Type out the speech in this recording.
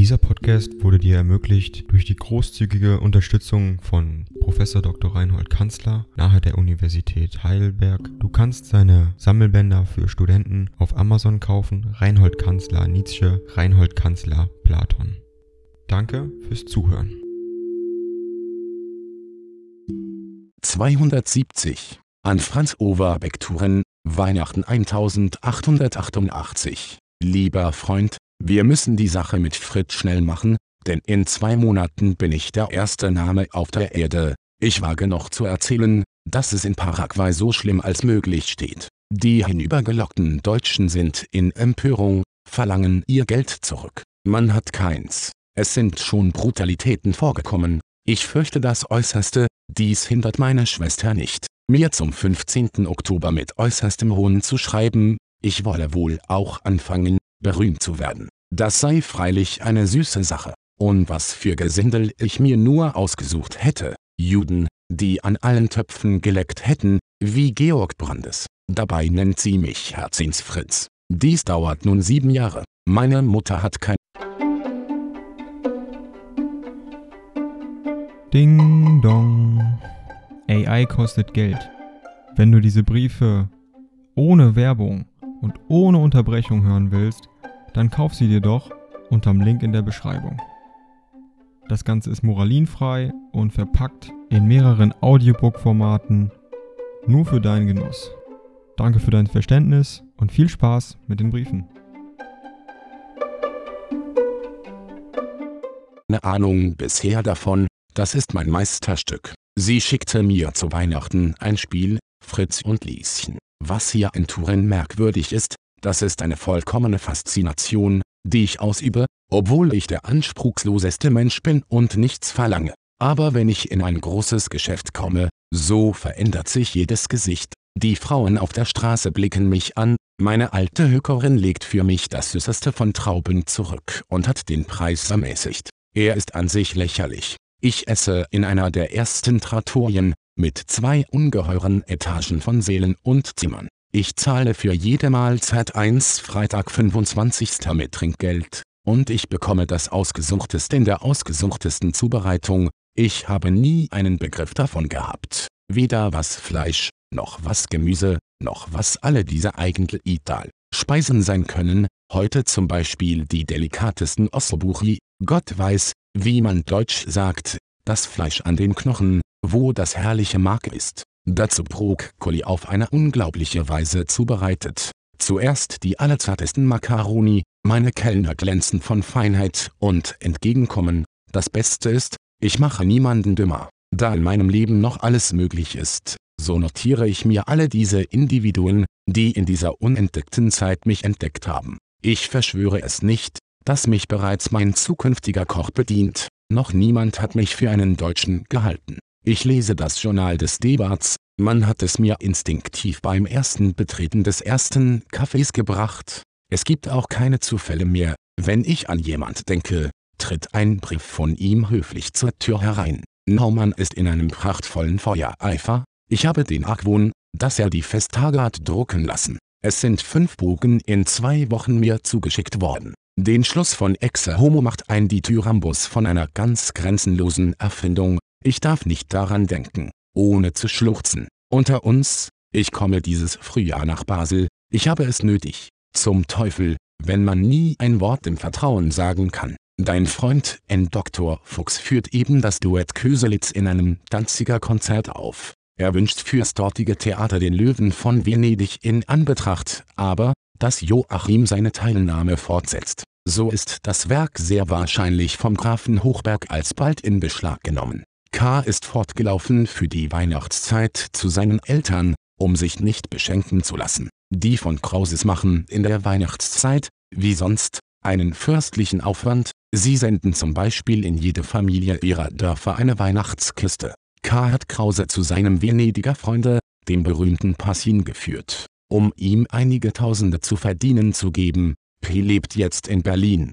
Dieser Podcast wurde dir ermöglicht durch die großzügige Unterstützung von Professor Dr. Reinhold Kanzler nahe der Universität Heidelberg. Du kannst seine Sammelbänder für Studenten auf Amazon kaufen. Reinhold Kanzler Nietzsche, Reinhold Kanzler Platon. Danke fürs Zuhören. 270 an Franz Overbeck Touren, Weihnachten 1888. Lieber Freund, wir müssen die Sache mit Fritz schnell machen, denn in zwei Monaten bin ich der erste Name auf der Erde. Ich wage noch zu erzählen, dass es in Paraguay so schlimm als möglich steht. Die hinübergelockten Deutschen sind in Empörung, verlangen ihr Geld zurück. Man hat keins. Es sind schon Brutalitäten vorgekommen. Ich fürchte das Äußerste, dies hindert meine Schwester nicht, mir zum 15. Oktober mit äußerstem Hohn zu schreiben, ich wolle wohl auch anfangen, berühmt zu werden. Das sei freilich eine süße Sache. Und was für Gesindel ich mir nur ausgesucht hätte, Juden, die an allen Töpfen geleckt hätten, wie Georg Brandes. Dabei nennt sie mich Herzinsfritz. Dies dauert nun sieben Jahre. Meine Mutter hat kein Ding dong. AI kostet Geld. Wenn du diese Briefe ohne Werbung und ohne Unterbrechung hören willst, dann kauf sie dir doch unterm Link in der Beschreibung. Das Ganze ist moralinfrei und verpackt in mehreren Audiobook-Formaten nur für deinen Genuss. Danke für dein Verständnis und viel Spaß mit den Briefen. Eine Ahnung bisher davon, das ist mein Meisterstück. Sie schickte mir zu Weihnachten ein Spiel, Fritz und Lieschen. Was hier in Turin merkwürdig ist, das ist eine vollkommene Faszination, die ich ausübe, obwohl ich der anspruchsloseste Mensch bin und nichts verlange. Aber wenn ich in ein großes Geschäft komme, so verändert sich jedes Gesicht. Die Frauen auf der Straße blicken mich an, meine alte Hökerin legt für mich das Süßeste von Trauben zurück und hat den Preis ermäßigt. Er ist an sich lächerlich. Ich esse in einer der ersten Trattorien, mit zwei ungeheuren Etagen von Seelen und Zimmern. Ich zahle für jede Mahlzeit 1 Freitag 25. mit Trinkgeld, und ich bekomme das Ausgesuchteste in der ausgesuchtesten Zubereitung. Ich habe nie einen Begriff davon gehabt, weder was Fleisch, noch was Gemüse, noch was alle diese eigentlich Ital Speisen sein können, heute zum Beispiel die delikatesten Ossobuchi, Gott weiß, wie man deutsch sagt, das Fleisch an den Knochen, wo das herrliche Mark ist. Dazu Brokkoli auf eine unglaubliche Weise zubereitet. Zuerst die allerzartesten Makaroni, meine Kellner glänzen von Feinheit und Entgegenkommen. Das Beste ist, ich mache niemanden dümmer. Da in meinem Leben noch alles möglich ist, so notiere ich mir alle diese Individuen, die in dieser unentdeckten Zeit mich entdeckt haben. Ich verschwöre es nicht, dass mich bereits mein zukünftiger Koch bedient. Noch niemand hat mich für einen Deutschen gehalten. Ich lese das Journal des Debarts, man hat es mir instinktiv beim ersten Betreten des ersten Cafés gebracht. Es gibt auch keine Zufälle mehr, wenn ich an jemand denke, tritt ein Brief von ihm höflich zur Tür herein. Naumann ist in einem prachtvollen Feuereifer, ich habe den Argwohn, dass er die Festtage hat drucken lassen. Es sind fünf Bogen in zwei Wochen mir zugeschickt worden. Den Schluss von Exe Homo macht ein Dithyrambus von einer ganz grenzenlosen Erfindung, ich darf nicht daran denken, ohne zu schluchzen. Unter uns, ich komme dieses Frühjahr nach Basel, ich habe es nötig. Zum Teufel, wenn man nie ein Wort im Vertrauen sagen kann. Dein Freund N. Dr. Fuchs führt eben das Duett Köselitz in einem Danziger Konzert auf. Er wünscht fürs dortige Theater den Löwen von Venedig in Anbetracht, aber, dass Joachim seine Teilnahme fortsetzt. So ist das Werk sehr wahrscheinlich vom Grafen Hochberg alsbald in Beschlag genommen. K. ist fortgelaufen für die Weihnachtszeit zu seinen Eltern, um sich nicht beschenken zu lassen. Die von Krauses machen in der Weihnachtszeit, wie sonst, einen fürstlichen Aufwand, sie senden zum Beispiel in jede Familie ihrer Dörfer eine Weihnachtskiste. K. hat Krause zu seinem Venediger Freunde, dem berühmten Passin geführt, um ihm einige Tausende zu verdienen zu geben. P. lebt jetzt in Berlin.